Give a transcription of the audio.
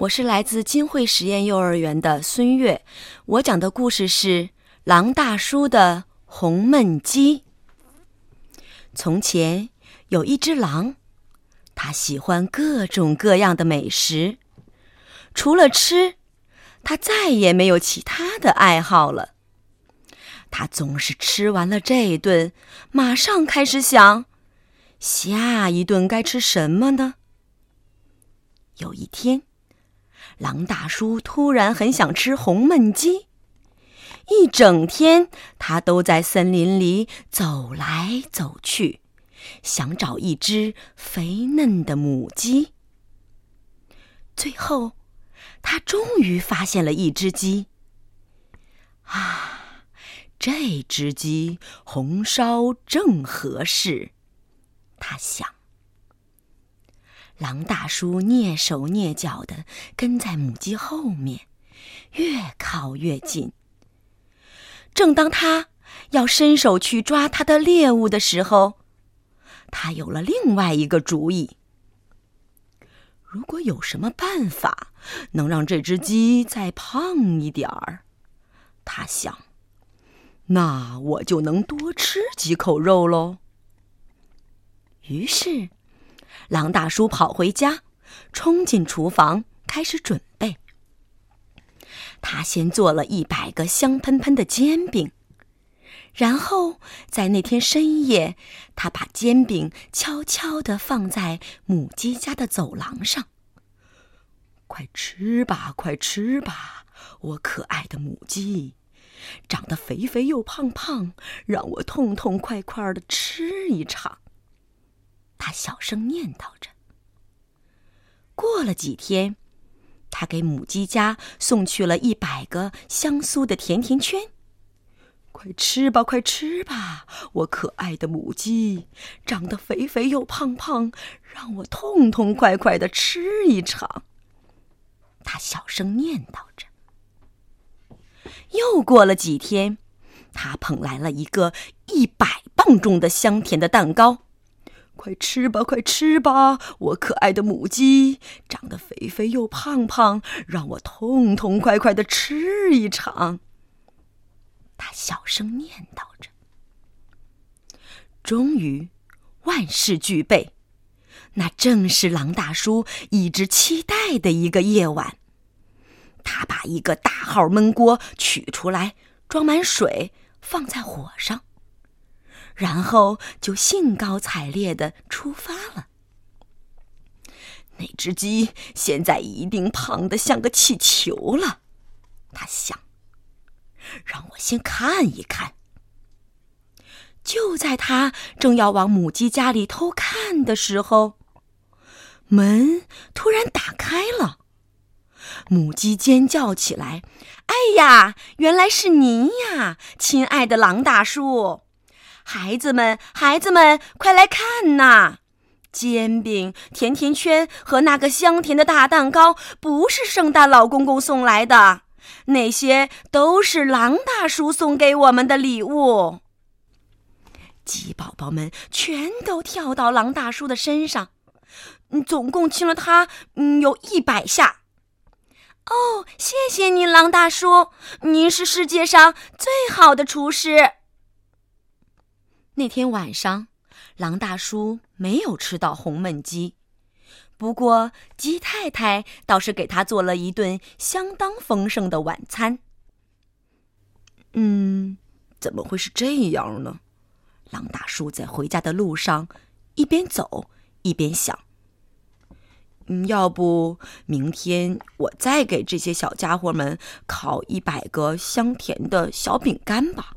我是来自金汇实验幼儿园的孙悦，我讲的故事是《狼大叔的红焖鸡》。从前有一只狼，它喜欢各种各样的美食，除了吃，它再也没有其他的爱好了。它总是吃完了这一顿，马上开始想，下一顿该吃什么呢？有一天。狼大叔突然很想吃红焖鸡，一整天他都在森林里走来走去，想找一只肥嫩的母鸡。最后，他终于发现了一只鸡。啊，这只鸡红烧正合适，他想。狼大叔蹑手蹑脚的跟在母鸡后面，越靠越近。正当他要伸手去抓他的猎物的时候，他有了另外一个主意。如果有什么办法能让这只鸡再胖一点儿，他想，那我就能多吃几口肉喽。于是。狼大叔跑回家，冲进厨房开始准备。他先做了一百个香喷喷的煎饼，然后在那天深夜，他把煎饼悄悄地放在母鸡家的走廊上。快吃吧，快吃吧，我可爱的母鸡，长得肥肥又胖胖，让我痛痛快快的吃一场。小声念叨着。过了几天，他给母鸡家送去了一百个香酥的甜甜圈。快吃吧，快吃吧，我可爱的母鸡，长得肥肥又胖胖，让我痛痛快快的吃一场。他小声念叨着。又过了几天，他捧来了一个一百磅重的香甜的蛋糕。快吃吧，快吃吧，我可爱的母鸡，长得肥肥又胖胖，让我痛痛快快的吃一场。他小声念叨着。终于，万事俱备，那正是狼大叔一直期待的一个夜晚。他把一个大号焖锅取出来，装满水，放在火上。然后就兴高采烈的出发了。那只鸡现在一定胖得像个气球了，他想。让我先看一看。就在他正要往母鸡家里偷看的时候，门突然打开了，母鸡尖叫起来：“哎呀，原来是您呀，亲爱的狼大叔！”孩子们，孩子们，快来看呐！煎饼、甜甜圈和那个香甜的大蛋糕，不是圣诞老公公送来的，那些都是狼大叔送给我们的礼物。鸡宝宝们全都跳到狼大叔的身上，总共亲了他，嗯，有一百下。哦，谢谢您，狼大叔，您是世界上最好的厨师。那天晚上，狼大叔没有吃到红焖鸡，不过鸡太太倒是给他做了一顿相当丰盛的晚餐。嗯，怎么会是这样呢？狼大叔在回家的路上一边走一边想：“，要不明天我再给这些小家伙们烤一百个香甜的小饼干吧。”